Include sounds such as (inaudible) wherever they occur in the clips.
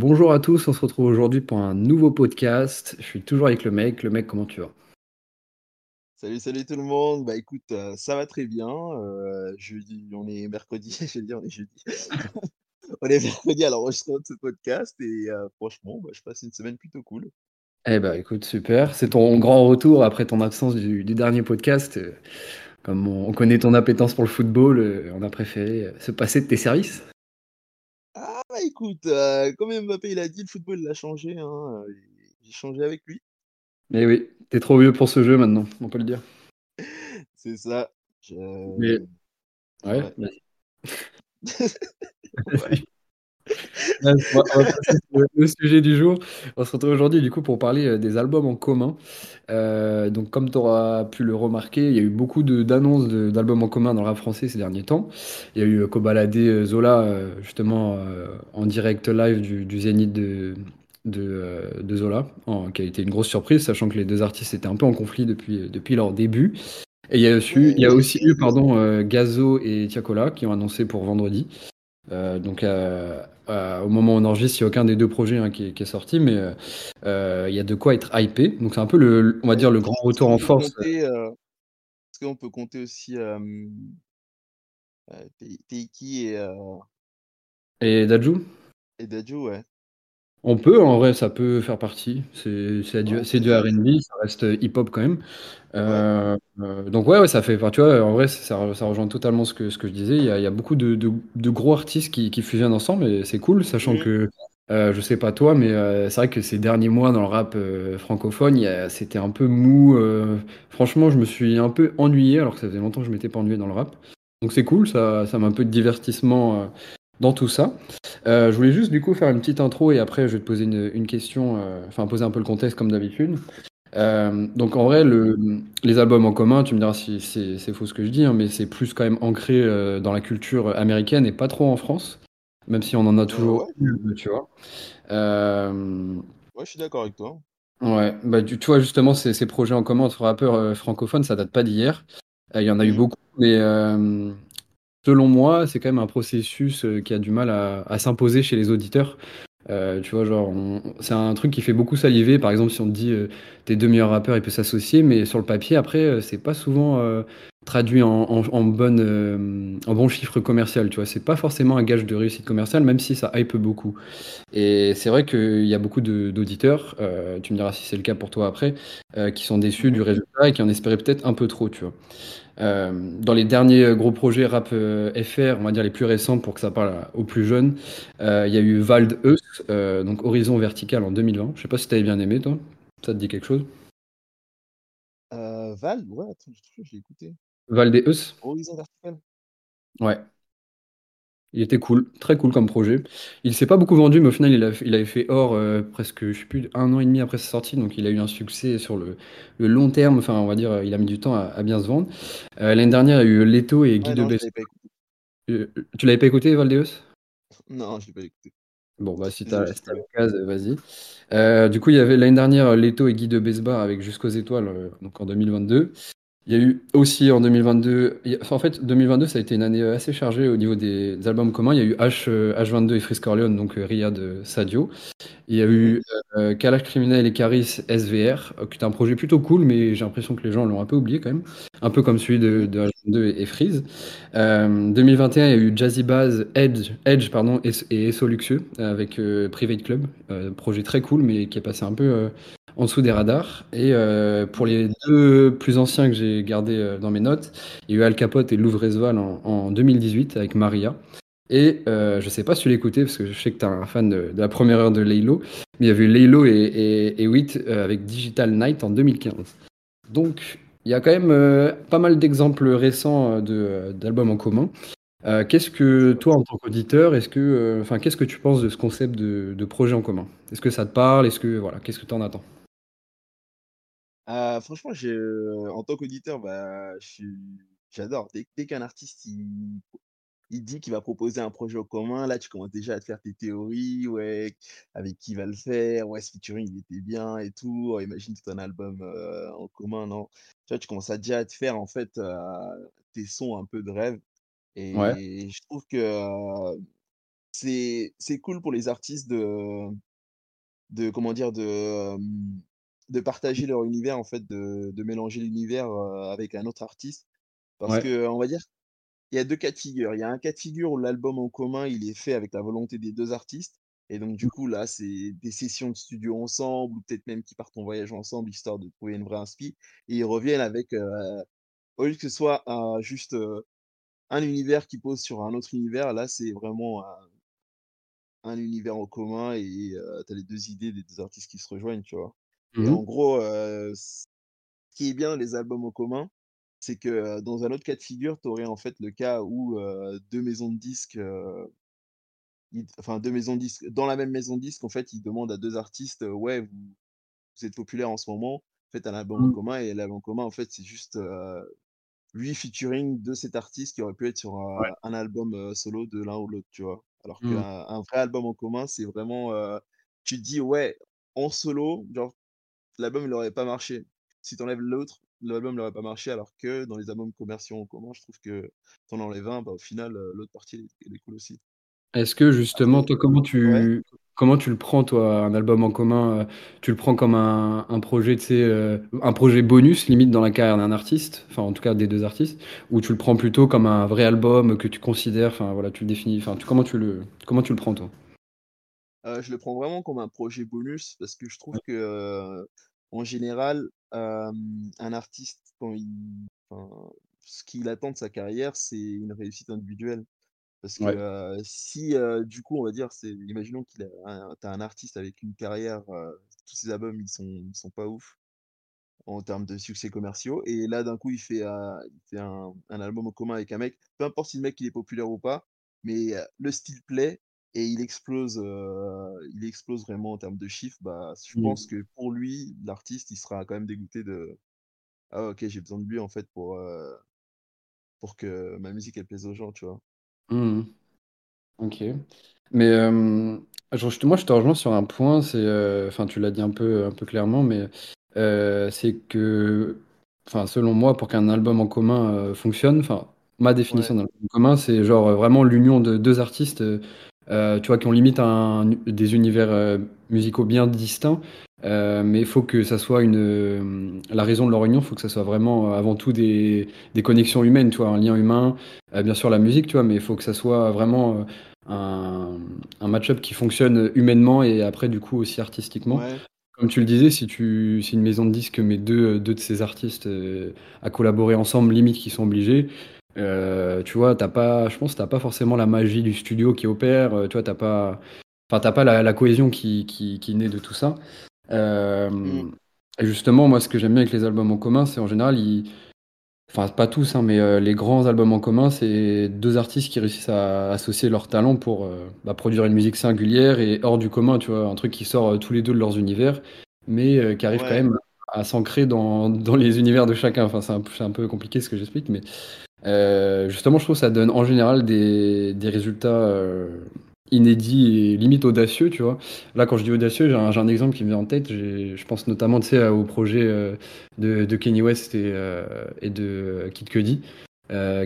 Bonjour à tous, on se retrouve aujourd'hui pour un nouveau podcast. Je suis toujours avec le mec. Le mec, comment tu vas? Salut, salut tout le monde. Bah écoute, heu, ça va très bien. Heu, jeudi, on est mercredi, (laughs) j'allais dire on est jeudi. (laughs) On est mercredi à l'enregistrement de ce podcast et heu, franchement, bah, je passe une semaine plutôt cool. Eh bah écoute, super. C'est ton grand retour après ton absence du, du dernier podcast. Euh, Comme on, on connaît ton appétence pour le football, euh, on a préféré euh, se passer de tes services. Ah bah écoute, heu, comme Mbappé il a dit, le football l'a changé, hein, heu, j'ai changé avec lui. Mais oui, t'es trop vieux pour ce jeu maintenant, on peut le dire. (laughs) C'est ça. Je. Ouais, (laughs) (laughs) on va on va passer sur le sujet du jour. On se retrouve aujourd'hui du coup pour parler euh, des albums en commun. Euh, donc comme tu auras pu le remarquer, il y a eu beaucoup de- d'annonces de- d'albums en commun dans le rap français ces derniers temps. Il y a eu euh, Kobalade euh, Zola euh, justement euh, en direct live du, du Zénith de, de, euh, de Zola, en- qui a été une grosse surprise, sachant que les deux artistes étaient un peu en conflit depuis, depuis leur début. Et il y a aussi, il y a aussi eu pardon, euh, Gazo et Tiakola qui ont annoncé pour vendredi. Euh, donc, euh, euh, au moment où on enregistre, il n'y a aucun des deux projets hein, qui, est, qui est sorti, mais il y a de quoi être hypé. Donc, c'est un peu le, on va dire, le grand retour en force. est-ce qu'on peut compter aussi, Teiki et Et Dadju, et Dadju? Ouais. On peut, en vrai, ça peut faire partie. C'est du, c'est du R&B, ça reste hip-hop quand même. Euh, euh, donc, ouais, ouais, ça fait, enfin, tu vois, en vrai, ça, ça rejoint totalement ce que, ce que je disais. Il y a, il y a beaucoup de, de- de gros artistes qui, qui fusionnent ensemble et c'est cool, sachant Mmh. que, euh, je sais pas toi, mais euh, c'est vrai que ces derniers mois dans le rap euh, francophone, il y a- c'était un peu mou. euh, franchement, je me suis un peu ennuyé, alors que ça faisait longtemps que je m'étais pas ennuyé dans le rap. Donc, c'est cool, ça, ça met un peu de divertissement euh, dans tout ça. Euh, je voulais juste du coup faire une petite intro et après je vais te poser une, une question, euh, enfin poser un peu le contexte comme d'habitude. Euh, donc en vrai, le, les albums en commun, tu me diras si c'est faux ce que je dis, hein, mais c'est plus quand même ancré dans la culture américaine et pas trop en France, même si on en a toujours ouais, tu vois. Ouais, je suis d'accord avec toi. ouais, bah, tu, tu vois justement ces, ces projets en commun entre rappeurs francophones, ça date pas d'hier. Il y en a eu Mmh. beaucoup, mais selon moi, c'est quand même un processus euh, qui a du mal à, s'imposer chez les auditeurs. Euh, tu vois, genre, c'est un truc qui fait beaucoup saliver. Par exemple, si on te dit euh, tes deux meilleurs rappeurs, ils peuvent s'associer, mais sur le papier, après, euh, c'est pas souvent euh, traduit en, en, bon chiffre commercial. Tu vois, c'est pas forcément un gage de réussite commerciale, même si ça hype beaucoup. Et c'est vrai qu'il y a beaucoup d'auditeurs, tu me diras si c'est le cas pour toi après, qui sont déçus du résultat et qui en espéraient peut-être un peu trop, tu vois. Euh, dans les derniers euh, gros projets rap euh, FR, on va dire les plus récents pour que ça parle aux plus jeunes, il y a eu Vald Eus, donc Horizon Vertical en 2020. Je sais pas si t'avais bien aimé, toi. Ça te dit quelque chose? Heu, Val? Ouais, attends, je l'ai écouté. Vald et Eus? Horizon Vertical? Ouais. Il était cool, très cool comme projet. Il s'est pas beaucoup vendu, mais au final, il, a, il avait fait or euh, presque, je sais plus, un an et demi après sa sortie, donc il a eu un succès sur le, le long terme. Enfin, on va dire, il a mis du temps à, à bien se vendre. Euh, l'année dernière, il y a eu Leto et Guy Ouais, non, je Debesque. l'avais pas écouté. Euh, tu l'avais pas écouté, Valdeus? Non, je l'ai pas écouté. Bon, bah, si Désolé, t'as si t'as l'occasion, vas-y. Euh, du coup, il y avait l'année dernière Leto et Guy de Besbar avec Jusqu'aux étoiles, euh, donc en 2022. Il y a eu aussi en 2022, il y a- enfin, en fait, 2022, ça a été une année euh, assez chargée au niveau des, albums communs. Il y a eu H, euh, H22 et Frisk Orleans, donc euh, Riyad euh, Sadio. Il y a eu euh, Kalash Criminel et Caris SVR, euh, qui est un projet plutôt cool, mais j'ai l'impression que les gens l'ont un peu oublié quand même. Un peu comme celui de, Mmh de H22 et, Freeze. Euh, 2021, il y a eu Jazzy Bass, Edge, Edge pardon, et, et Esso Luxueux avec euh, Private Club. Euh, projet très cool, mais qui est passé un peu euh, en dessous des radars. Et euh, pour les deux plus anciens que j'ai gardés euh, dans mes notes, il y a eu Al Capote et Louvre-Resval en, en 2018 avec Maria. Et euh, je sais pas si tu l'écoutais, parce que je sais que tu es un fan de, la première heure de Laylo, mais il y avait Laylo et, et, et Wit euh, avec Digital Night en 2015. Donc, il y a quand même pas mal d'exemples récents d'albums en commun. Qu'est-ce que toi, en tant qu'auditeur, est-ce que, enfin, qu'est-ce que tu penses de ce concept de, de projet en commun? Est-ce que ça te parle? Est-ce que, voilà, qu'est-ce que tu en attends? Heu, franchement, je en tant qu'auditeur, bah, j'adore. Dès dès qu'un artiste, il il dit qu'il va proposer un projet en commun, là, tu commences déjà à te faire tes théories, ouais, avec qui il va le faire, ouais, ce featuring, il était bien et tout. Oh, imagine tout un album, heu, en commun, non? Tu vois, tu commences à déjà à te faire, en fait, heu, tes sons un peu de rêve Ouais, et je trouve que, c'est c'est cool pour les artistes de de comment dire? De, de partager leur univers en fait, de de mélanger l'univers, avec un autre artiste. Parce Ouais. qu'on va dire, il y a 2 cas de figure. Il y a un cas de figure où l'album en commun, il est fait avec la volonté des 2 artistes et donc du Mmh. coup là, c'est des sessions de studio ensemble ou peut-être même qu'ils partent en voyage ensemble histoire de trouver une vraie inspi et ils reviennent avec, au lieu que ce soit juste, un univers qui pose sur un autre univers, là, c'est vraiment un un univers en commun et tu as les 2 idées des 2 artistes qui se rejoignent, tu vois? Et Mmh en gros, ce qui est bien les albums en commun, c'est que, dans un autre cas de figure, tu aurais en fait le cas où, heu, 2 maisons de disques, ils enfin 2 maisons de disques dans la même maison de disques, en fait, ils demandent à 2 artistes, «Ouais, vous vous êtes populaires en ce moment, faites un album en Mmh. commun» et l'album en commun, en fait, c'est juste, lui featuring de cet artiste qui aurait pu être sur Ouais. un album, solo de l'un ou l'autre, tu vois? Alors Mmh. qu'un un vrai album en commun, c'est vraiment, tu te dis: «Ouais, en solo, genre, l'album il aurait pas marché. Si tu enlèves l'autre, l'album il aurait pas marché», alors que dans les albums commerciaux en commun, je trouve que tu en enlèves un, bah, au final, l'autre partie elle est cool aussi. Est-ce que justement, toi, comment ouais? tu comment tu le prends, toi, un album en commun? Tu le prends comme un un projet, tu sais, heu, un projet bonus limite dans la carrière d'un artiste, enfin en tout cas des 2 artistes? Ou tu le prends plutôt comme un vrai album que tu considères, enfin voilà, tu le définis, enfin tu comment tu le comment tu le prends, toi? Heu, je le prends vraiment comme un projet bonus parce que je trouve que, en général, un artiste quand il enfin, ce qu'il attend de sa carrière, c'est une réussite individuelle. Parce que, Ouais. si, du coup, on va dire, c'est imaginons qu'il a un tu as un artiste avec une carrière, tous ses albums, ils sont ils sont pas ouf en termes de succès commerciaux et là, d'un coup, il fait, il fait un un album en commun avec un mec, peu importe si le mec il est populaire ou pas, mais le style plaît et il explose, heu, il explose vraiment en termes de chiffres, bah, je pense Mmh. que pour lui, l'artiste, il sera quand même dégoûté de: «Ah OK, j'ai besoin de lui en fait pour, heu, pour que ma musique elle plaise aux gens», tu vois? Mmh mh. OK. Mais je moi je te rejoins sur un point, c'est, enfin tu l'as dit un peu un peu clairement, mais c'est que, enfin selon moi, pour qu'un album en commun, fonctionne, enfin ma définition Ouais. d'un album commun, c'est genre, vraiment l'union de 2 artistes, tu vois, qui ont limite un des univers, heu, musicaux bien distincts, heu, mais il faut que ça soit une, la raison de leur union, il faut que ça soit vraiment, avant tout des des connexions humaines, tu vois? Un lien humain, bien sûr la musique, tu vois? Mais il faut que ça soit vraiment, un un match-up qui fonctionne humainement et après du coup aussi artistiquement. Ouais. Comme tu le disais, si tu si une maison de disques met 2, heu, 2 de ses artistes, à collaborer ensemble, limite qu'ils sont obligés, heu, tu vois, tu as pas je pense tu as pas forcément la magie du studio qui opère, heu, tu vois, tu as pas enfin tu as pas la la cohésion qui qui qui naît de tout ça. Hem et justement, moi, ce que j'aime bien avec les albums en commun, c'est en général, ils enfin pas tous, hein, mais les grands albums en commun, c'est 2 artistes qui réussissent à associer leurs talents pour, bah, produire une musique singulière et hors du commun, tu vois? Un truc qui sort, tous les 2 de leurs univers, mais qui arrive quand même à s'ancrer dans dans les univers de chacun. Enfin, c'est un p c'est un peu compliqué ce que j'explique, mais heu, justement, je trouve ça donne en général des des résultats, heu, inédits et limite audacieux, tu vois? Là, quand je dis audacieux, j'ai un exemple qui me vient en tête, je pense notamment, tu sais, au projet, heu, de de Kanye West et de Kid Cudi,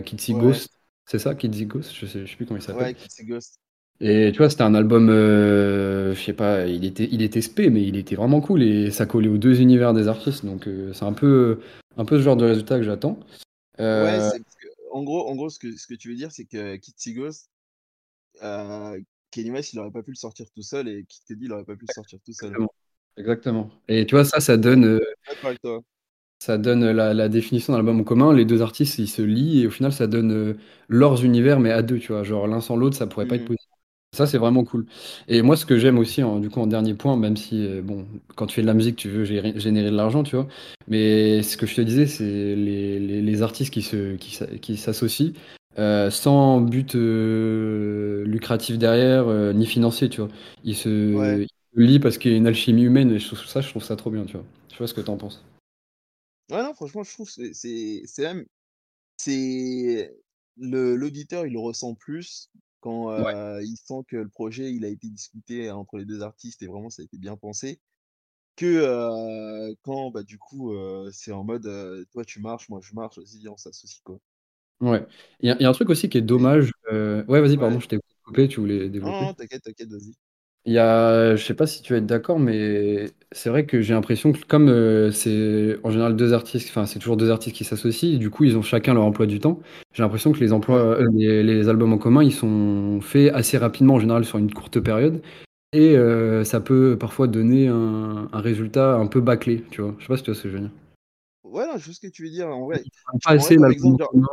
Kids See Ouais. Ghost, c'est ça? Kids See Ghost? Je sais je sais plus comment il s'appelle Ouais, See Ghost. et tu vois, c'était un album, je sais pas, il était il était spé, mais il était vraiment cool et ça collait aux 2 univers des artistes, donc c'est un peu un peu ce genre de résultat que j'attends. Ouais, c'est qu'en gros en gros, ce que ce que tu veux dire, c'est que See Ghost, heu, Kanye West, il aurait pas pu le sortir tout seul et Kid Cudi, il aurait pas pu le sortir tout seul. Exactement, exactement et tu vois, ça, ça donne, toi. ça donne la la définition d'un album en commun. Les 2 artistes, ils se lient et au final, ça donne, heu, leurs univers, mais à 2, tu vois? Genre l'un sans l'autre, ça pourrait pas être Mmh mh. possible. Ça, c'est vraiment cool et moi, ce que j'aime aussi en du coup, en dernier point, même si, heu, bon, quand tu fais de la musique, tu veux gérer générer de l'argent, tu vois? Mais ce que je te disais, c'est les les les artistes qui se qui s'a qui s'associent, heu, sans but, heu, lucratif derrière, ni financier, tu vois? Ils se Ouais. ils se lient parce qu'il y a une alchimie humaine et je trouve ça je trouve ça trop bien, tu vois? Je sais pas ce que tu en penses? Ouais, non, franchement, je trouve c'est c'est c'est même c'est le l'auditeur, il le ressent plus quand, Ouais. il sent que le projet, il a été discuté entre les 2 artistes et vraiment ça a été bien pensé que, quand, bah, du coup, c'est en mode, toi tu marches, moi je marche, vas-y on s'associe, quoi. Ouais. Il y a il y a un truc aussi qui est dommage, ouais, vas-y, pardon, ouais. je t'écoute. couper, tu voulais développer? non, t'inquiète, t'inquiète, vas-y. Il y a, je sais pas si tu vas être d'accord, mais c'est vrai que j'ai l'impression que comme euh, c'est en général deux artistes, enfin c'est toujours deux artistes qui s'associent, du coup ils ont chacun leur emploi du temps. J'ai l'impression que les emplois, Ouais. euh, les, les albums en commun, ils sont faits assez rapidement, en général sur une courte période, et euh, ça peut parfois donner un, un résultat un peu bâclé, tu vois. Je sais pas si tu vois ce que je veux dire. Ouais, non, je vois ce que tu veux dire. En vrai, Pas en vrai assez par l'album exemple, en genre, commun.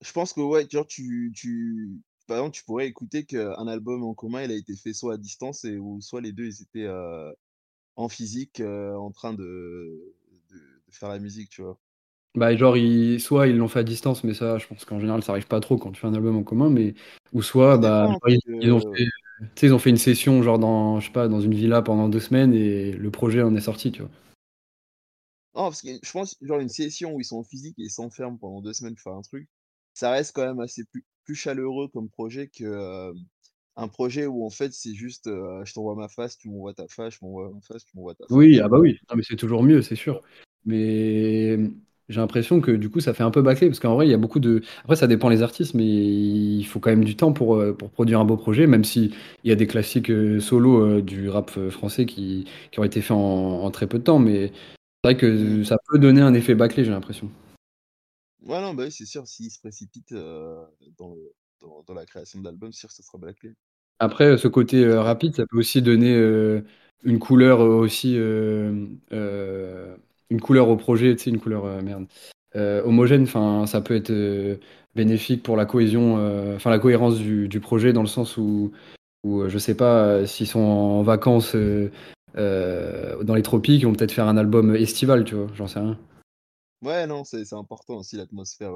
je pense que ouais, genre tu, tu, par exemple, tu pourrais écouter qu'un album en commun, il a été fait soit à distance et ou soit les deux, ils étaient euh, en physique euh, en train de, de, de faire la musique, tu vois? Bah, genre, ils, soit ils l'ont fait à distance, mais ça, je pense qu'en général, ça arrive pas trop quand tu fais un album en commun, mais ou soit, bah, parce ils, ils ont fait, ils ont fait une session, genre dans, je sais pas, dans une villa pendant deux semaines et le projet en est sorti, tu vois? non, parce que je pense genre une session où ils sont en physique et ils s'enferment pendant deux semaines pour faire un truc, ça reste quand même assez plus, plus chaleureux comme projet que euh, un projet où en fait c'est juste euh, je t'envoie ma face, tu m'envoies ta face, je m'envoie ma face, tu m'envoies ta Oui, face. ah bah oui, non, mais c'est toujours mieux, c'est sûr. Mais j'ai l'impression que du coup, ça fait un peu bâclé, parce qu'en vrai, il y a beaucoup de. Après, ça dépend les artistes, mais il faut quand même du temps pour, pour produire un beau projet, même si il y a des classiques solo du rap français qui, qui ont été faits en, en très peu de temps, mais c'est vrai que ça peut donner un effet bâclé, j'ai l'impression. Ouais, non, bah oui, c'est sûr, s'ils se précipitent euh, dans, la création de l'album, c'est sûr que ça sera bâclé. Après, ce côté rapide, ça peut aussi donner une couleur aussi une couleur au projet, tu sais, une couleur merde homogène. Ça peut être bénéfique pour la cohésion, enfin la cohérence du, projet dans le sens où, où euh, je sais pas s'ils sont en vacances dans les tropiques, ils vont peut-être faire un album estival, tu vois. J'en sais rien. Ouais, non, c'est c'est important aussi l'atmosphère,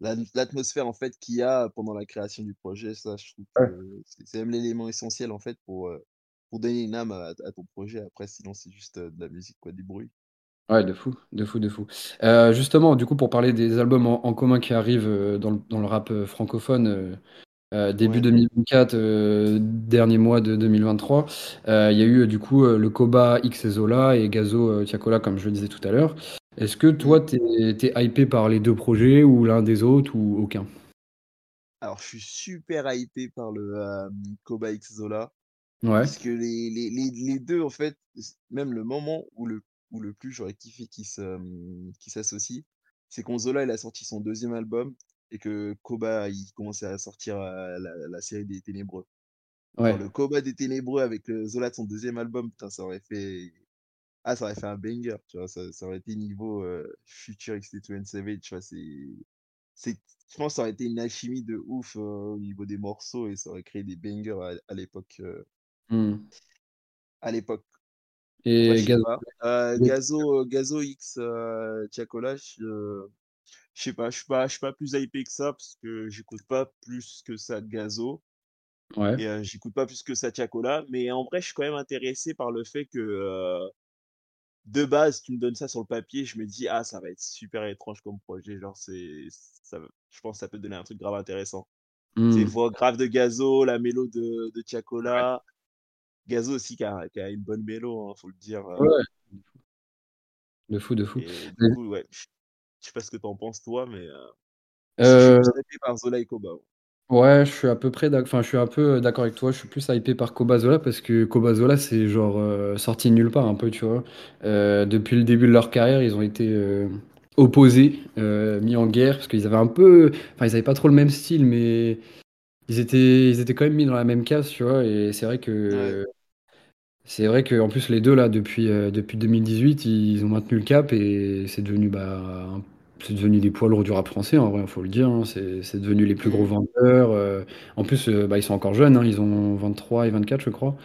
la- l'atmosphère en fait qu'il y a pendant la création du projet. Ça, je trouve Ouais. que c'est c'est même l'élément essentiel en fait pour, pour donner une âme à, à ton projet. Après, sinon, c'est juste de la musique, quoi, du bruit. Ouais, de fou, de fou, de fou. Justement, du coup, pour parler des albums en, en commun qui arrivent dans le, dans le rap francophone. euh, Euh, début Ouais. 2024, euh, dernier mois de 2023, euh, il y a eu du coup le Koba X Zola et Gazo Tiakola, comme je le disais tout à l'heure. Est-ce que toi, t'es, t'es hypé par les deux projets ou l'un des autres ou aucun? Alors, je suis super hypé par le euh, Koba X Zola. Ouais, Puisque les, les, les, les deux, en fait, même le moment où le, où le plus j'aurais kiffé qu'ils s'associent, c'est quand Zola il a sorti son deuxième album et que Koba il commençait à sortir la, la série des Ténébreux. Ouais. le Koba des Ténébreux avec le Zola de son deuxième album, putain, ça aurait fait. Ah, ça aurait fait un banger, tu vois, ça, ça aurait été niveau euh, Future XT2 Savage, tu vois, c'est. Je pense que ça aurait été une alchimie de ouf euh, au niveau des morceaux et ça aurait créé des bangers à, à l'époque. euh, à l'époque. Et sais Gazo. pas. Euh, Gazo, euh, Gazo X euh, Tiakola, je euh, sais pas, je suis pas, pas plus hypé que ça parce que j'écoute pas plus que ça de Gazo Ouais. et euh, j'écoute pas plus que ça Tiakola. Mais en vrai, je suis quand même intéressé par le fait que euh, de base, tu me donnes ça sur le papier, je me dis ah ça va être super étrange comme projet, genre c'est, ça, je pense que ça peut donner un truc grave intéressant. C'est Hmm. voix grave de Gazo, la mélo de, de Tiakola. Gazo aussi qui a, qui a une bonne mélo, hein, faut le dire. euh, Ouais, de fou, de fou. Et du coup, ouais, je sais pas ce que t'en penses toi, mais euh, je je suis Euh, par Zola et Koba. Ouais. Je suis à peu près d'ac- enfin, je suis un peu d'accord avec toi. Je suis plus hypé par Kobazola parce que Kobazola, c'est genre euh, sorti de nulle part un peu, tu vois. Euh, depuis le début de leur carrière, ils ont été euh, opposés, euh, mis en guerre parce qu'ils avaient un peu, enfin, ils avaient pas trop le même style, mais ils étaient, ils étaient quand même mis dans la même case, tu vois. Et c'est vrai Ouais. que c'est vrai qu'en plus, les deux, là, depuis, euh, depuis 2018, ils ont maintenu le cap et c'est devenu, bah, c'est devenu des poids lourds du rap français, en vrai, il faut le dire. hein. C'est c'est devenu les plus gros vendeurs. euh. En plus, euh, bah, ils sont encore jeunes, hein, ils ont 23 et 24, je crois.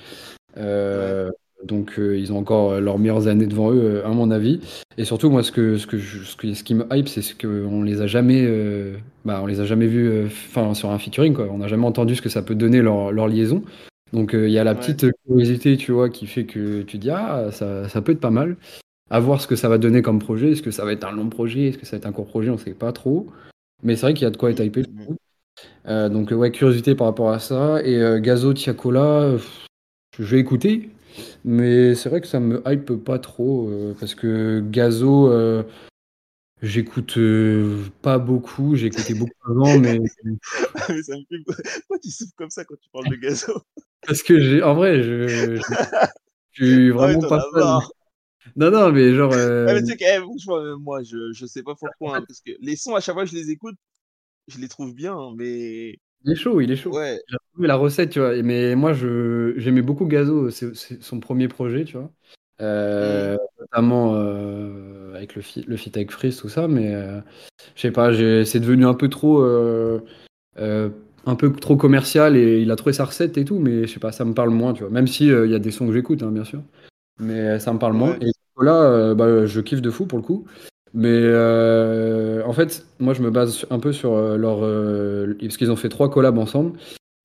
Ouais. Euh, donc, euh, ils ont encore euh, leurs meilleures années devant eux, euh, à mon avis. Et surtout, moi, ce que, ce que je- ce qui, ce qui me hype, c'est ce qu'on les a jamais, euh, bah, on les a jamais vus, euh, enfin, sur un featuring, quoi. On n'a jamais entendu ce que ça peut donner leur, leur liaison. Donc, euh, il y a la Ouais. petite curiosité, tu vois, qui fait que tu dis, ah, ça, ça peut être pas mal. À voir ce que ça va donner comme projet. Est-ce que ça va être un long projet? Est-ce que ça va être un court projet? On sait pas trop. Mais c'est vrai qu'il y a de quoi être hypé. Euh, donc, ouais, curiosité par rapport à ça. Et euh, Gazo, Tiakola, je vais écouter. Mais c'est vrai que ça me hype pas trop. euh, parce que Gazo, euh, J'écoute, pas beaucoup, j'ai écouté beaucoup (laughs) avant, mais Ah mais ça me fait pourquoi tu souffles comme ça quand tu parles de Gazo? Parce que j'ai en vrai, je je je suis (laughs) ouais, vraiment pas as fan. Non, non, mais genre, Ah heu mais tu sais eh franchement, même moi, je je sais pas pourquoi, hein, parce que les sons, à chaque fois que je les écoute, je les trouve bien, hein, mais Il est chaud, il est chaud. ouais. A trouvé la recette, tu vois? Mais moi, je j'aimais beaucoup Gazo, c'est c'est son 1er projet, tu vois? Mmh. Heu, notamment, heu, avec le feat le feat avec Freeze, tout ça, mais je sais pas, j'ai c'est devenu un peu trop, un peu trop commercial et il a trouvé sa recette et tout, mais je sais pas, ça me parle moins, tu vois? Même si, il y a des sons que j'écoute, hein, bien sûr, mais ça me parle moins et là, heu, bah, je kiffe de fou pour le coup, mais heu, en fait, moi, je me base un peu sur, heu, leur, parce qu'ils ont fait 3 collabs ensemble.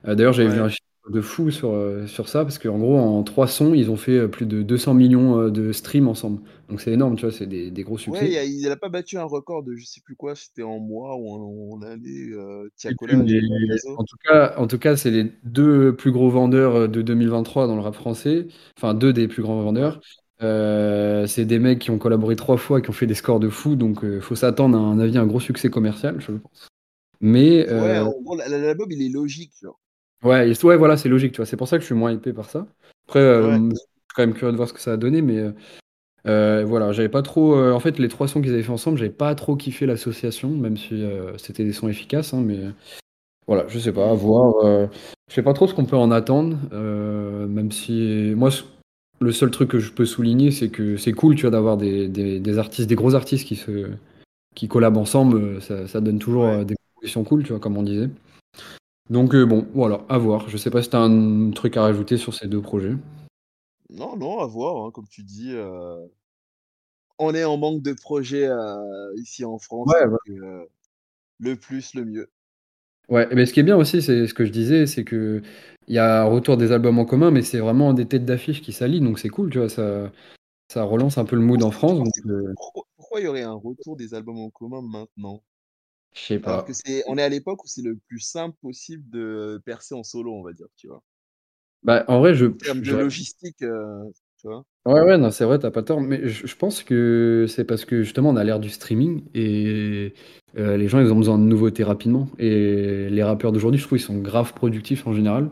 D'ailleurs, j'avais vu un chiffre de fou sur, sur ça parce qu'en gros, en 3 sons, ils ont fait plus de 200 000 000, heu, de streams ensemble. Donc c'est énorme, tu vois? C'est des des gros Ouais, il succès. a il a pas battu un record de je sais plus quoi, c'était en mois ou en année, en tout cas en tout cas, c'est les 2 plus gros vendeurs de 2023 dans le rap français, enfin 2 des plus grands vendeurs. Heu, c'est des mecs qui ont collaboré 3 fois, qui ont fait des scores de fou, donc heu, faut s'attendre à un avis, un gros succès commercial, je pense. Mais Ouais, gros, la l'album, il est logique, genre. Ouais, ouais, voilà, c'est logique, tu vois? C'est pour ça que je suis moins hypé par ça. Après, Ouais. hem, je suis quand même curieux de voir ce que ça va donner, mais voilà, j'avais pas trop, en fait, les 3 sons qu'ils avaient fait ensemble, j'avais pas trop kiffé l'association, même si, c'était des sons efficaces, hein, mais voilà, je sais pas, à voir, je sais pas trop ce qu'on peut en attendre, même si moi, ce le seul truc que je peux souligner, c'est que c'est cool, tu vois, d'avoir des des des artistes, des gros artistes qui se qui collabent ensemble, heu, ça ça donne toujours, Ouais. heu, des propositions cool, tu vois, comme on disait. Donc heu, bon, voilà, à voir. Je sais pas si tu as un truc à rajouter sur ces 2 projets? Non, non, à voir, hein, comme tu dis, heu on est en manque de projets, ici en France, Ouais, donc ouais. heu, le plus, le mieux. Ouais, mais ce qui est bien aussi, c'est ce que je disais, c'est qu'il y a un retour des albums en commun, mais c'est vraiment des têtes d'affiche qui s'allient, donc c'est cool, tu vois? Ça ça relance un peu le mood en France, donc heu pourquoi il y aurait un retour des albums en commun maintenant? Je sais Alors que pas. c'est on est à l'époque où c'est le plus simple possible de percer en solo, on va dire, tu vois? Bah, en vrai, je En termes de j'aurais logistique, heu, tu vois? Ouais, ouais, non, c'est vrai, tu as pas tort, mais je je pense que c'est parce que justement, on à l'ère du streaming et heu, les gens, ils ont besoin de nouveautés rapidement et les rappeurs d'aujourd'hui, je trouve, ils sont grave productifs en général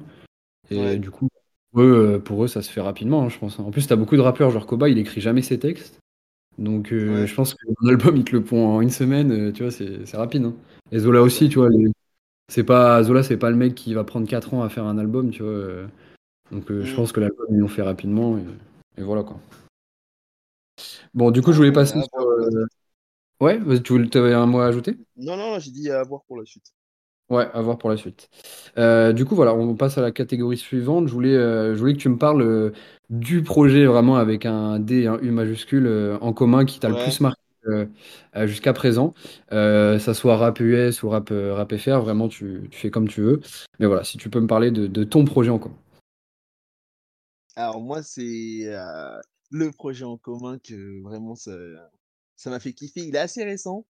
et Ouais. du coup, eux, heu, pour eux, ça se fait rapidement, hein, je pense, hein. En plus, tu as beaucoup de rappeurs, genre Koba, il écrit jamais ses textes, donc Ouais. je pense qu'un album, ils te le font en 1 semaine, tu vois? C'est rapide, hein et Zola aussi, tu vois? Les c'est pas Zola, c'est pas le mec qui va prendre 4 ans à faire un album, tu vois? Donc je Mmh. pense que l'album, ils l'ont fait rapidement et et voilà, quoi. Bon, du coup, je voulais mais passer sur, suite. ouais, tu voulais avais un mot à ajouter? Non, non, j'ai dit à voir pour la suite. Ouais, à voir pour la suite. Heu, du coup, voilà, on passe à la catégorie suivante. Je voulais, je voulais que tu me parles, du projet vraiment avec un D et un U majuscule, en commun qui t'a le plus marqué, jusqu'à présent. Ça soit rap US ou rap, FR, vraiment tu tu fais comme tu veux. Mais voilà, si tu peux me parler de de ton projet en commun. Alors moi, c'est, heu, le projet en commun que vraiment ça m'a fait kiffer. Il est assez récent,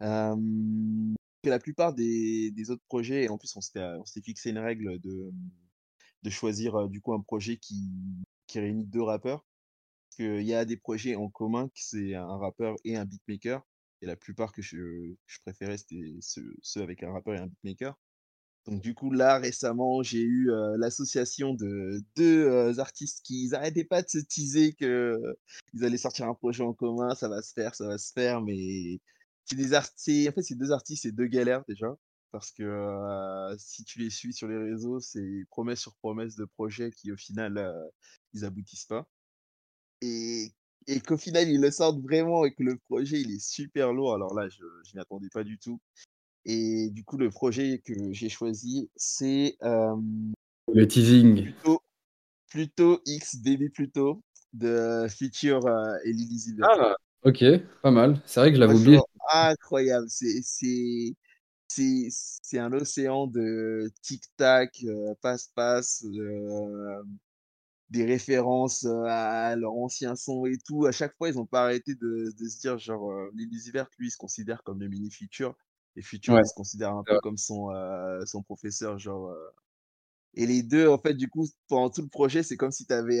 que la plupart des autres projets et en plus on s'était, fixé une règle de, choisir, du coup un projet qui réunit 2 rappeurs. Qu'il y a des projets en commun que c'est un rappeur et un beatmaker et la plupart que je je préférais, c'était ceux avec un rappeur et un beatmaker. Donc du coup, là, récemment, j'ai eu, l'association de 2, heu, artistes qui ils arrêtaient pas de se teaser qu'ils allaient sortir un projet en commun, ça va se faire, ça va se faire, mais c'est des art c'est en fait, c'est 2 artistes, c'est 2 galères déjà parce que, si tu les suis sur les réseaux, c'est promesse sur promesse de projets qui au final, ils aboutissent pas et et qu'au final, ils le sortent vraiment et que le projet, il est super lourd. Alors là, je je m'y attendais pas du tout et du coup, le projet que j'ai choisi, c'est, Le teasing. Pluto Pluto X Bébé Pluto de Future, heu, et Lil Uzi Vert. Ah! OK, pas mal. C'est vrai que je l'avais oublié. Incroyable, c'est c'est c'est c'est un océan de tic tac, heu, passe passe, hem, des références, heu, à leurs anciens sons et tout. À chaque fois, ils ont pas arrêté de de se dire genre, Vert, lui, il se considère comme le mini Future et Future, Ouais, se considère un peu comme son, son professeur, genre, et les 2, en fait, du coup, pendant tout le projet, c'est comme si tu avais,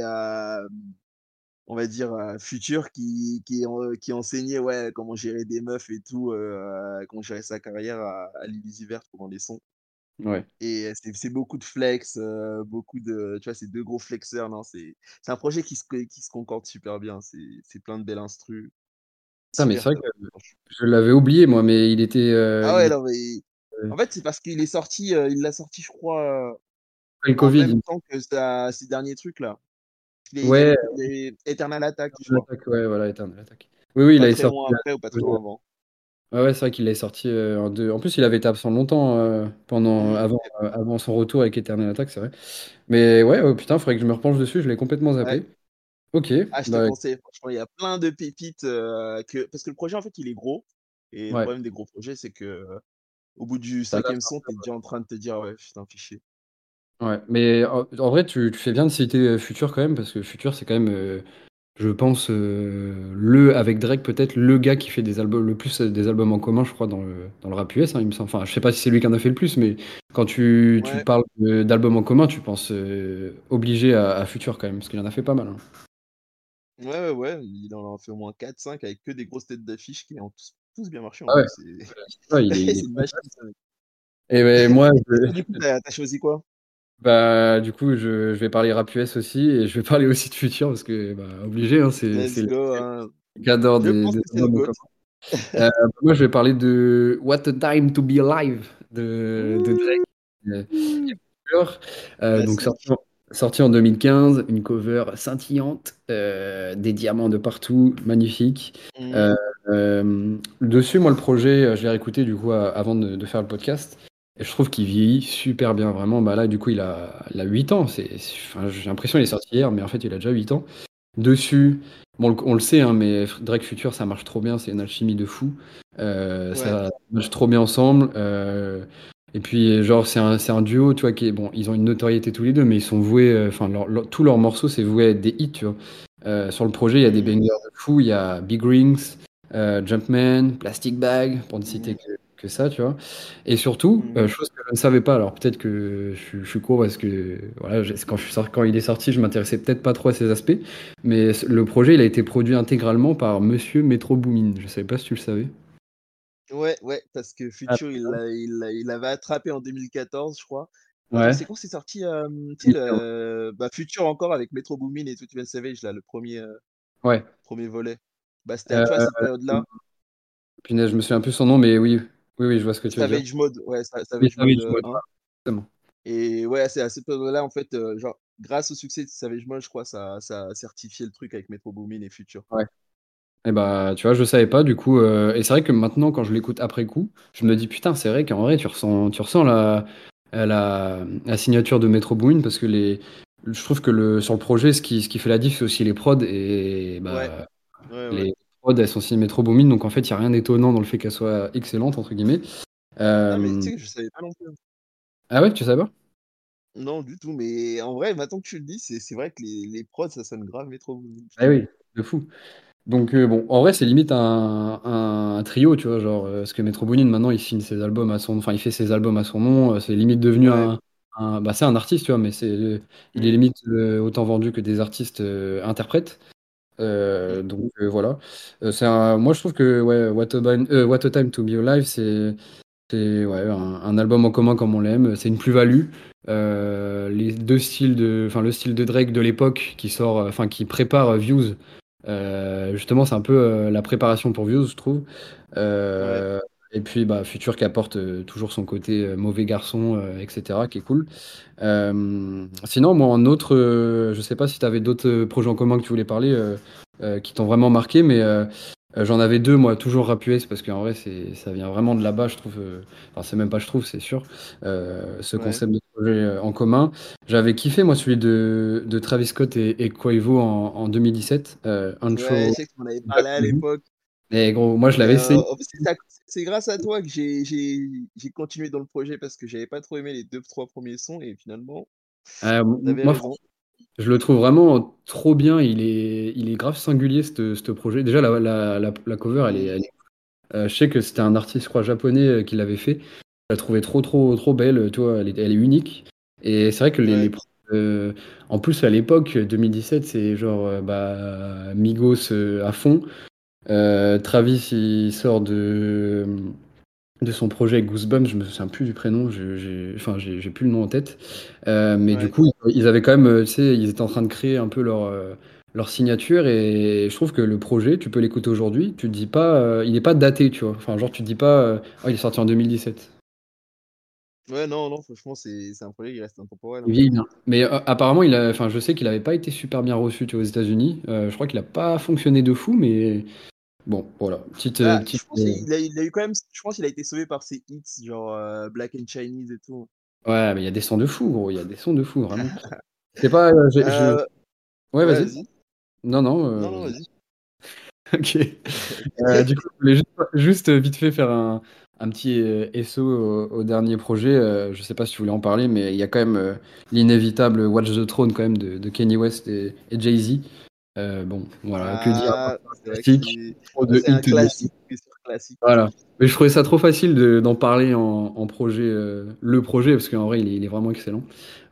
on va dire, Future qui qui qui enseignait, ouais, comment gérer des meufs et tout, comment gérer sa carrière à à Lil Uzi Vert pendant les sons Ouais. et c'est beaucoup de flex, beaucoup de tu vois, c'est 2 gros flexeurs, non, c'est un projet qui se qui se concorde super bien, c'est c'est plein de belles instrus, Putain, mais c'est vrai que je l'avais oublié moi, mais il était, heu, ah il ouais, non, mais heu, en fait, c'est parce qu'il est sorti, heu, il l'a sorti, je crois, après le en Covid, même il temps que ses derniers trucs là. Il est il avait ouais, les Eternal Attack, Eternal Attack, ouais, voilà, Eternal Attack. Oui, oui, il pas très sorti, loin heu, après ou pas très loin avant. ouais, ouais, c'est vrai qu'il l'avait sorti, en deux en plus, il avait été absent longtemps, pendant Mmh, avant, son retour avec Eternal Attack, c'est vrai. Mais ouais, oh putain, faudrait que je me repenche dessus, je l'ai complètement ouais. OK, Ah, je te bah, conseille, franchement, il y a plein de pépites, heu, que parce que le projet, en fait, il est gros et le ouais, problème des gros projets, c'est que, heu, au bout du ça cinquième son, tu es déjà en train de te dire: «Ouais, putain, fais chier». Ouais, mais en en vrai, tu tu fais bien de citer, heu, Future quand même, parce que Future, c'est quand même, je pense, le avec Drake, peut-être le gars qui fait des albums le plus, des albums en commun, je crois, dans le dans le rap US, hein, il me semble. Enfin, je sais pas si c'est lui qui en a fait le plus, mais quand tu tu Ouais, parles de d'albums en commun, tu penses, obligé à à Future quand même, parce qu'il en a fait pas mal, hein. Ouais, ouais, ouais, il en a fait au moins quatre cinq avec que des grosses têtes d'affiche qui ont tous tous bien marché en Ah ouais, c'est ouais, est (laughs) est une machine, ce mec et beh, moi, je du coup, tu as tu as choisi quoi? bah, du coup, je je vais parler rap US aussi et je vais parler aussi de Future parce que, bah, obligé, hein, c'est hein. Je des des GOAT. commun. Heu, moi, je vais parler de What a Time to Be Alive de de Drake, Future, heu, donc sorti en sorti en 2015, une cover scintillante, heu, des diamants de partout, magnifique. Heu, Mmh hem, dessus, moi, le projet, je l'ai réécouté du coup avant de de faire le podcast et je trouve qu'il vieillit super bien, vraiment. Bah, là, du coup, il a il a 8 ans, c'est c'est enfin, j'ai l'impression qu'il est sorti hier, mais en fait, il a déjà 8 ans. Dessus, bon, on le sait, hein, mais Drake Future, ça marche trop bien, c'est une alchimie de fou. Ouais. ça marche trop bien ensemble, et puis, genre, c'est un un duo, tu vois, qui est bon, ils ont une notoriété tous les 2, mais ils sont voués, heu, enfin, leurs tous leurs morceaux, c'est voué à être des hits, tu vois? Heu, sur le projet, il y a des Mmh bangers de fou, il y a Big Rings, Jumpman, Plastic Bag, pour ne citer Mmh que que ça, tu vois? Et surtout, Mmh chose que je ne savais pas, alors peut-être que je suis je suis court parce que, voilà, quand je suis sor quand il est sorti, je m'intéressais peut-être pas trop à ces aspects, mais le projet, il a été produit intégralement par monsieur Metro Boomin. Je savais pas si tu le savais? Ouais, ouais, parce que Ah, Future, il l'a il l'a il l'avait attrapé en 2014, je crois. Ouais, c'est quand c'est sorti, hem, tu sais, 2015. le bah, Future encore avec Metro Boomin et One Savage, là, le premier er Ouais, heu, volet. Bah, c'était à vois, à cette période-là, punaise, je me souviens plus son nom, mais oui, oui, oui, je vois ce que tu veux dire. Savage Mode, ouais, Savage Mode, Savage Mode, 1 voilà, exactement. et ouais, c'est à cette période-là, en fait, genre, grâce au succès de Savage Mode, je crois, ça ça a certifié le truc avec Metro Boomin et Future. Ouais. Et bah, tu vois, je savais pas du coup, heu et c'est vrai que maintenant quand je l'écoute après coup, je me dis: «Putain, c'est vrai qu'en vrai tu ressens tu ressens la, heu, la la signature de Metro Boomin» parce que les je trouve que le sur le projet, ce qui ce qui fait la diff, c'est aussi les prods et bah, ouais, ouais. les prods, elles sont signées Metro Boomin donc en fait, il y a rien d'étonnant dans le fait qu'elles soient «excellentes» entre guillemets. Ah, mais tu Hem sais que je savais pas non plus, hein. ah ouais, tu savais pas? Non, du tout, mais en vrai, maintenant que tu le dis, c'est c'est vrai que les les prods, ça sonne grave Metro Boomin, Eh trouve. oui, de fou. Donc heu, bon, en vrai, c'est limite un un un trio, tu vois? Genre, heu, parce que Metro Boomin, maintenant, il signe ses albums à son enfin, il fait ses albums à son nom, heu, c'est limite devenu Ouais. un un bah, c'est un artiste, tu vois? Mais c'est, heu, il est Mmh. limite, autant vendu que des artistes, interprètes. Heu, donc voilà. C'est un moi, je trouve que, ouais, What a Bine What a Time to Be Alive, c'est c'est, ouais, un album en commun comme on l'aime, c'est une plus-value. Les 2 styles de enfin, le style de Drake de l'époque qui sort, enfin, qui prépare, Views Heu, justement, c'est un peu, heu, la préparation pour Views, je trouve. Ouais. Heu et puis, bah, Future qui apporte, toujours son côté, mauvais garçon, heu et cetera, qui est cool. Sinon, moi, en autre, je sais pas si tu avais d'autres, projets en commun que tu voulais parler, qui t'ont vraiment marqué, mais heu, j'en avais 2 moi, toujours rap US parce qu'en vrai, c'est ça vient vraiment de là-bas, je trouve, heu, enfin, c'est même pas je trouve, c'est sûr, heu, ce Ouais. concept de projet, en commun. J'avais kiffé, moi, celui de de Travis Scott et et Quavo en en 2017, heu, Ouais, je Intro sais que tu m'en avais Black parlé à l'époque Et gros, moi, je l'avais heu, essayé. c'est c'est grâce à toi que j'ai continué dans le projet parce que j'avais pas trop aimé les deux trois premiers sons et finalement, moi, franchement, je le trouve vraiment trop bien. Il est il est grave singulier, ce projet. Déjà, la la la la cover, elle est elle est heu, je sais que c'était un artiste, je crois, japonais, heu, qui l'avait fait. Je la trouvais trop, trop, trop belle, tu vois? Elle est elle est unique et c'est vrai que les heu, en plus à l'époque, 2017, c'est genre, bah, Migos, à fond. Travis, il sort de, de son projet Goosebumps, je me souviens plus du prénom, j'ai enfin, plus le nom en tête. Heu, mais du coup, ils avaient quand même, heu, tu sais, ils étaient en train de créer un peu leur, heu, leur signature et je trouve que le projet, tu peux l'écouter aujourd'hui, tu te dis pas, il est pas daté, tu vois? Enfin, genre, tu te dis pas, «Oh, il est sorti en 2017». Ouais, non, non, franchement, c'est un projet qui reste intemporel, hein. bien. Mais apparemment, il a je sais qu'il avait pas été super bien reçu, tu vois, aux États-Unis. Je crois qu'il a pas fonctionné de fou, mais bon, voilà, petite, Bah, petite, je pense a il a eu quand même je pense qu'il a été sauvé par ses hits, genre, heu, Black and Chinese et tout. Ouais, mais il y a des sons de fou, gros, il y a des sons de fou, vraiment. (laughs) C'est pas, j'ai je ouais, ouais, vas-y. Non, non, Non, non, vas-y. (laughs) OK. Du coup, je voulais juste juste vite fait faire un un petit, SO au au dernier projet, je sais pas si tu voulais en parler, mais il y a quand même, l'inévitable Watch the Throne quand même de de Kanye West et et Jay-Z. Heu, bon, voilà, dire Ah, que que classique, trop de un classique. Voilà, mais je trouvais ça trop facile de d'en parler en en projet, heu, le projet, parce qu'en vrai, il est il est vraiment excellent.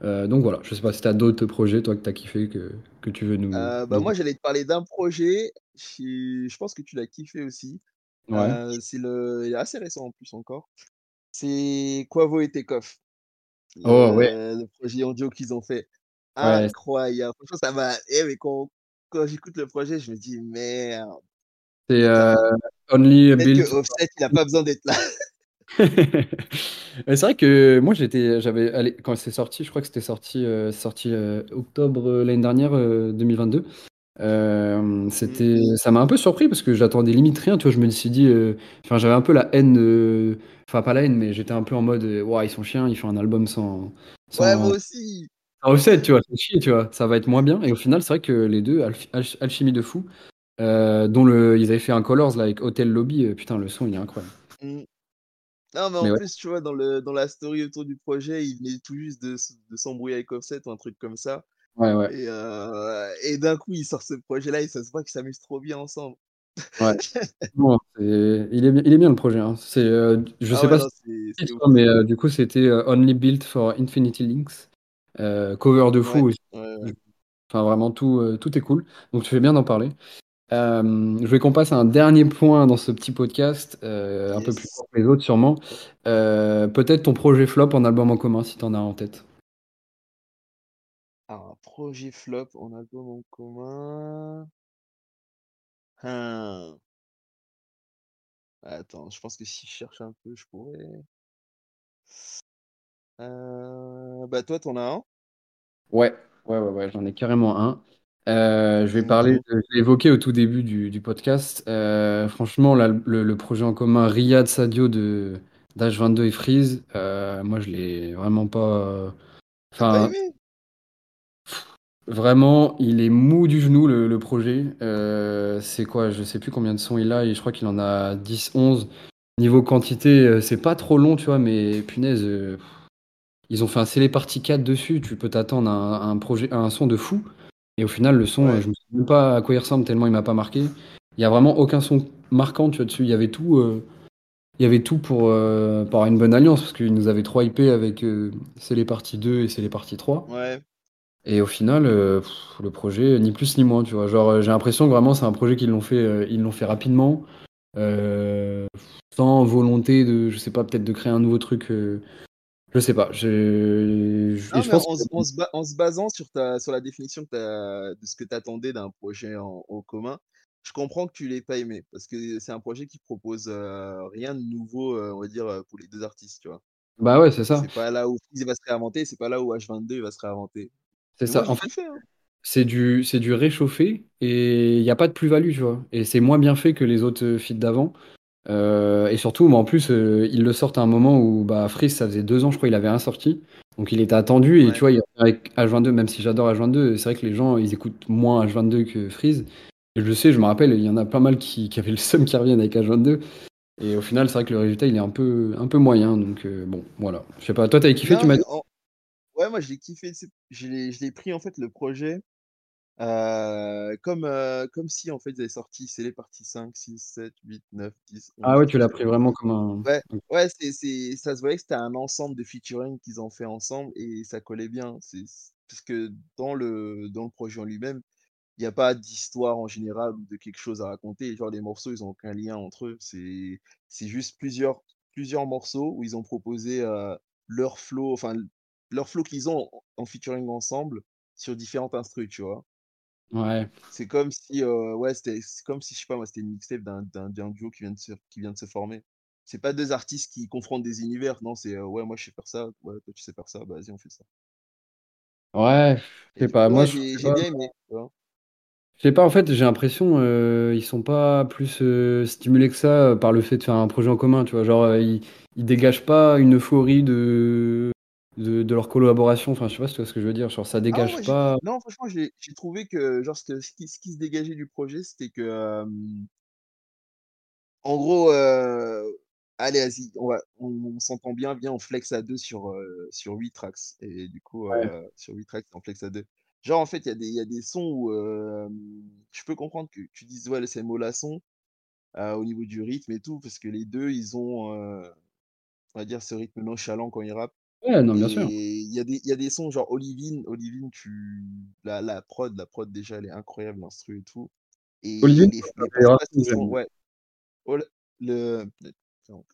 Heu, donc voilà, je sais pas si tu as d'autres projets, toi, que tu as kiffé, que que tu veux nous bah, nous moi, j'allais te parler d'un projet, qui je pense que tu l'as kiffé aussi. Ouais. C'est le il est assez récent en plus encore. C'est Quavo et Takeoff. Oh ouais. Le projet duo qu'ils ont fait. Ouais. Incroyable! Franchement, ça m'a eh mais quand quand j'écoute le projet, je me dis: «Merde, C'est, putain, Only peut-être que Offset, il a pas besoin d'être là». Mais (laughs) c'est vrai que moi j'étais j'avais quand c'est sorti, je crois que c'était sorti, heu, sorti, octobre, l'année dernière, heu, 2022. Hem, Mmh. c'était ça m'a un peu surpris parce que j'attendais limite rien, tu vois? Je me suis dit, enfin j'avais un peu la haine, enfin pas la haine, mais j'étais un peu en mode, «Waouh, ils sont chiens, ils font un album sans Ouais, sans moi aussi! Sans Offset», tu vois? Font chier, tu vois? Ça va être moins bien et au final, c'est vrai que les 2 alch alch alchimie de fou, heu, dont le ils avaient fait un Colors là avec Hotel Lobby, heu, putain le son il est incroyable. Mmh. Non, mais Mais en ouais. plus, tu vois, dans le dans la story autour du projet, il venait tout juste de s de s'embrouiller avec Offset ou un truc comme ça Ouais, ouais. et heu et d'un coup, il sort ce projet-là et ça se voit qu'ils s'amusent trop bien ensemble. Ouais. (laughs) C'est il est b il est bien le projet, hein. C'est, je Ah sais ouais, pas si non, c'est c'est ouf. mais du coup, c'était, Only Built for Infinity Links, cover de Ouais, fou aussi. ouais. Enfin vraiment tout, heu, tout est cool, donc tu fais bien d'en parler. Hem, je voulais qu'on passe à un dernier point dans ce petit podcast, un peu plus court que les autres sûrement. Peut-être ton projet flop en album en commun si tu en as en tête? Alors, un projet flop en album en commun hein. Attends, je pense que si je cherche un peu, je pourrais bah, toi, tu en as un? Ouais, ouais, ouais, ouais, j'en ai carrément un. Heu, je vais parler de je l'ai évoqué au tout début du du podcast. Heu, franchement, là, le le projet en commun Riyad Sadio de d'H22 et Freeze, heu, moi, je l'ai vraiment pas enfin vraiment, il est mou du genou le le projet. C'est quoi? Je sais plus combien de sons il a et je crois qu'il en a 10-11. Niveau quantité, c'est pas trop long, tu vois? Mais punaise, ils ont fait un Célé Party 4 dessus, tu peux t'attendre à un à un projet à un son de fou et au final, le son, je me souviens même pas à quoi il ressemble tellement il m'a pas marqué. Il y a vraiment aucun son marquant, tu vois? Dessus, il y avait tout, il y avait tout pour, heu, pour avoir une bonne alliance parce qu'ils nous avaient trop hypés avec, heu, Célé Party 2 et Célé Party 3 Ouais. et au final, heu, le projet, ni plus ni moins, tu vois? Genre, j'ai l'impression que vraiment c'est un projet qu'ils l'ont fait, heu, ils l'ont fait rapidement, sans volonté de je sais pas, peut-être de créer un nouveau truc, je sais pas, Non, je mais pense en que en se ba en se basant sur ta sur la définition as de ce que tu attendais d'un projet en en commun, je comprends que tu l'aies pas aimé parce que c'est un projet qui propose, heu, rien de nouveau, heu, on va dire, heu, pour les 2 artistes, tu vois? Bah, ouais, c'est ça. C'est pas là où Freeze va se réinventer, c'est pas là où H23 il va se réinventer. C'est moi, ça. je En fait, hein. c'est du c'est du réchauffé et il y a pas de plus-value, tu vois? Et c'est moins bien fait que les autres, feats d'avant, heu et surtout, mais en plus, heu, ils le sortent à un moment où, bah, Freeze, ça faisait 2 ans, je crois, il avait rien sorti, donc il était attendu et tu vois, il avec H23, même si j'adore H23, c'est vrai que les gens, ils écoutent moins H23 que Freeze et je sais, je me rappelle, il y en a pas mal qui qui avaient le seum qu'il revienne avec H23 et au final, c'est vrai que le résultat, il est un peu un peu moyen, donc heu, bon, voilà. Je sais pas, toi, tu avais kiffé, tu Non, m'as mais dit? en ouais, moi, je l'ai kiffé, je l'ai pris, en fait, le projet, heu, comme, heu, comme si, en fait, ils avaient sorti Célé Party 5-6-7-8-9-10-11 Ah ouais, tu l'as 12 pris 13 vraiment comme un ouais, ouais, c'est c'est ça se voyait que c'était un ensemble de featuring qu'ils ont fait ensemble et ça collait bien. C'est parce que dans le dans le projet en lui-même, il y a pas d'histoire en général ou de quelque chose à raconter. Genre les morceaux, ils ont aucun lien entre eux. C'est c'est juste plusieurs plusieurs morceaux où ils ont proposé, heu, leur flow, enfin leur flow qu'ils ont en featuring ensemble sur différentes instrus, tu vois? Ouais. C'est comme si, heu, ouais, c'était c'est comme si, je sais pas moi, c'était une mixtape d'un d'un d'un duo qui vient de se qui vient de se former. C'est pas 2 artistes qui confrontent des univers, non, c'est, heu, ouais, moi je sais faire ça, ouais, toi tu sais faire ça, bah vas-y on fait ça. Ouais, je sais pas, moi je j'ai j'ai bien aimé, je sais pas, en fait, j'ai l'impression, heu, ils sont pas plus, heu, stimulés que ça, par le fait de faire un projet en commun, tu vois? Genre, ils ils dégagent pas une euphorie de de de leur collaboration, enfin, je sais pas si tu vois ce que je veux dire? Genre ça Ah dégage j'ai pas non franchement, j'ai j'ai trouvé que genre ce que ce qui ce qui se dégageait du projet, c'était que, en gros, allez vas-y, on va on on s'entend bien, viens on flex à 2 sur, heu, sur 8 tracks et du coup, Ouais. sur 8 tracks, on flex à 2. Genre en fait, il y a des il y a des sons où, je peux comprendre que tu dises: «Ouais, c'est mollasson», heu, au niveau du rythme et tout, parce que les 2 ils ont, on va dire ce rythme nonchalant quand ils rappent Ouais, non, bien sûr. il y a des y a des sons genre Olivine Olivine tu la la prod la prod déjà elle est incroyable, l'instru et tout et Olivine, les des passe-passe rappeurs qui se font j'aime. ouais, ol le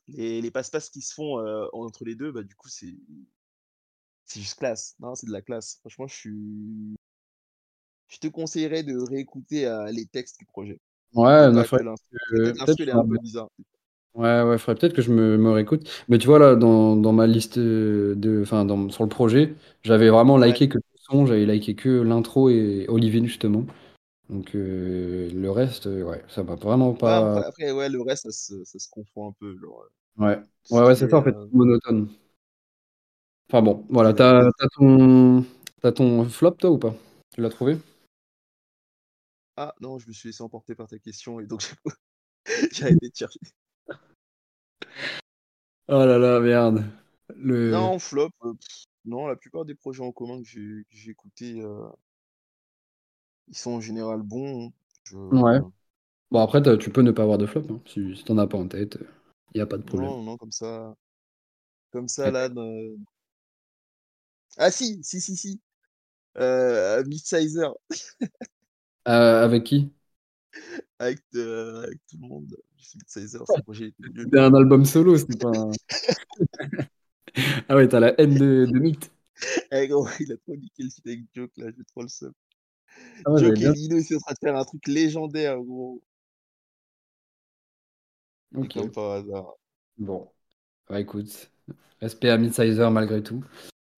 les les passe-passe qui se font, heu, entre les 2, bah, du coup, c'est c'est juste classe. Non, c'est de la classe. Franchement, je suis je te conseillerais de réécouter, heu, les textes du projet et Ouais, non, l'instru. Est un peu bizarre. Ouais, ouais, faudrait peut-être que je me me réécoute. Mais tu vois, là, dans dans ma liste, heu, de enfin, dans sur le projet, j'avais vraiment Ouais. liké que le son, j'avais liké que l'intro et Olivine, justement. Donc heu, le reste, heu, ouais, ça m'a vraiment pas après ouais, le reste, ça se ça se confond un peu, genre, ouais. tout ce Ouais, ouais, qui c'est est, ça, en fait, monotone. Enfin bon, voilà. est Tu la as base. tu as ton ton flop, toi, ou pas? Tu l'as trouvé? Ah non, je me suis laissé emporter par ta question et donc j'ai arrêté de chercher. Oh là là, merde. Le Non, flop, heu, non, la plupart des projets en commun que j'ai écoutés, heu ils sont en général bons, hein. Ouais. Bon, après, tu peux ne pas avoir de flop, hein. Si si tu en as pas en tête, il y a pas de problème. Non, non, comme ça comme ça là, ah si! Si, si, si, Midsizer. Heu, avec qui? (laughs) Avec tout le monde. C'était un album solo, c'était pas un (laughs) ah ouais, tu as la haine de de Mitt. Eh gros, il a trop niqué le feat avec Jok là, j'ai trop le seum. Ah ouais, j'avais Jok et Lino, ils sont en train de faire un truc légendaire, gros. Et comme OK. par hasard. Bon, bah, écoute, respect à Midsizer malgré tout.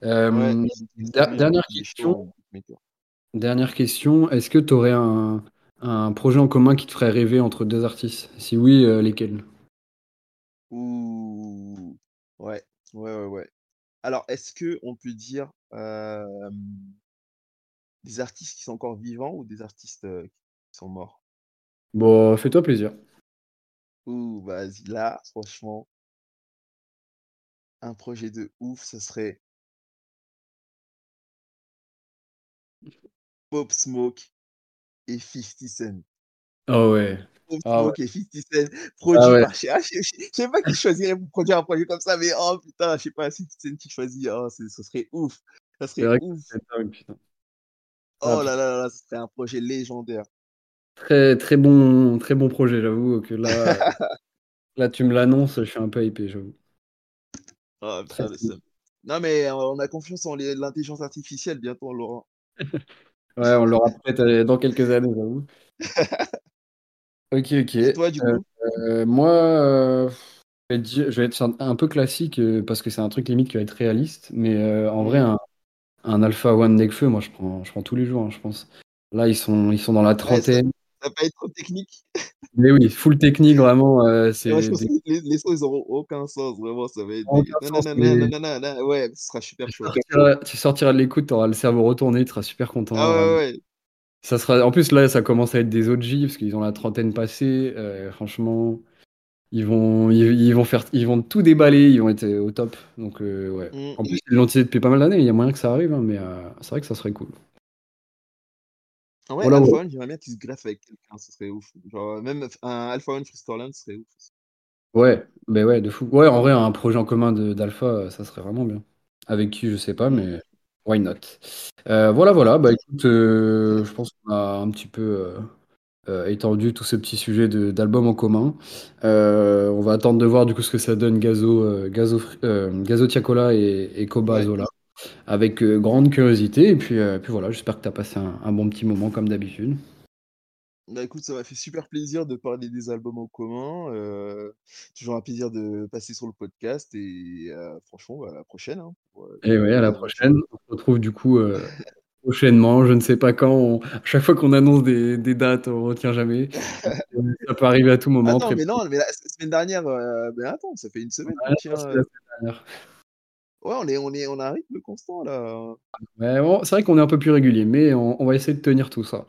Ouais, hein, dernière question beatmaker. dernière question, est-ce que tu aurais un un projet en commun qui te ferait rêver entre 2 artistes? Si oui, heu, lesquels? Ouh! Ouais, ouais, ouais, ouais. Alors, est-ce qu'on peut dire, hem des artistes qui sont encore vivants ou des artistes, heu, qui sont morts? Bah, fais-toi plaisir. Ouh, vas-y, là, franchement un projet de ouf, ce serait Pop Smoke et 50 Cent. Ah ouais. Ah ouais. Smoke et 50 Cent, Ah produit ouais. par je sais ah, je je je sais pas qui choisirait pour produire un projet comme ça, mais oh putain, je sais pas, 50 Cent qui choisit, oh, ce serait ouf, ça serait vrai ouf. dingue, putain. Ah Oh là là là ce serait un projet légendaire. Très, très bon très bon projet, j'avoue que là (laughs) là, tu me l'annonces, je suis un peu hypé, j'avoue. Oh putain. Non mais on a confiance en l'intelligence artificielle, bientôt l'aura. (laughs) Ouais, on l'aura peut-être, heu, dans quelques années, j'avoue. (laughs) OK, OK. Et toi, du coup? Heu, moi, je vais être un peu classique, heu, parce que c'est un truc limite qui va être réaliste, mais heu, en vrai, Mmh. un un Alpha One Nekfeu, moi, je prends je prends tous les jours, hein, je pense. Là, ils sont ils sont dans la trentaine. Ça va pas être trop technique? Mais oui, full technique, vraiment, Ouais, je c'est pense des les les sons, ils auront aucun sens, vraiment, ça va être des sens, nanana, ouais, ce sera super tu chaud. sortiras tu sortiras de l'écoute, tu auras le cerveau retourné, tu seras super Ah content, ouais, vraiment. ouais, ouais. Ça sera en plus, là, ça commence à être des OG parce qu'ils ont la trentaine passée, heu, franchement, ils vont ils ils vont faire ils vont tout déballer, ils vont être, heu, au top, donc heu, ouais. Mmh. En plus, ils l'ont teasé depuis pas mal d'années, il y a moyen que ça arrive, hein, mais heu, c'est vrai que ça serait cool. Vrai, Voilà, Alpha. One, j'aimerais bien qu'il se greffe avec quelqu'un, ce serait ouf. Genre, même un Alpha One Freesterland, ce serait ouf. Ouais, beh, ouais, de fou. Ouais, en vrai, un projet en commun de d'Alpha, heu, ça serait vraiment bien. Avec qui, je sais pas, mais Why not? Heu, voilà, voilà, bah, écoute, heu, je pense qu'on a un petit peu, heu heu, étendu tous ces petits sujets de d'albums en commun. Heu, on va attendre de voir du coup ce que ça donne Gazo, heu, Gazo heu, Gazo Tiakola et et Koba Ouais. Zola avec, heu, grande curiosité. Et puis, puis voilà, j'espère que tu as passé un un bon petit moment comme d'habitude. Bah, écoute, ça m'a fait super plaisir de parler des albums en commun, heu, toujours un plaisir de passer sur le podcast. Et franchement, bah, à la prochaine, hein, pour, Et de ouais, à nouvelles la prochaine. On se retrouve du coup, (laughs) prochainement, je ne sais pas quand, on à chaque fois qu'on annonce des des dates, on retient jamais. (laughs) Ça peut arriver à tout moment, Attends, mais non, mais la semaine dernière, mais attends, ça fait 1 semaine Ouais, on est on est on a un rythme constant là. Ouais, on c'est vrai qu'on est un peu plus régulier, mais on on va essayer de tenir tout ça.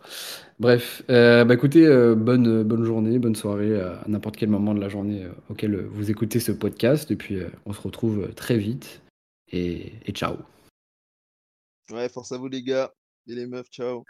Bref, heu, bah, écoutez, heu, bonne, heu, bonne journée, bonne soirée à n'importe quel moment de la journée, auquel, vous écoutez ce podcast et puis, on se retrouve, très vite et et ciao. Ouais, force à vous les gars et les meufs, ciao.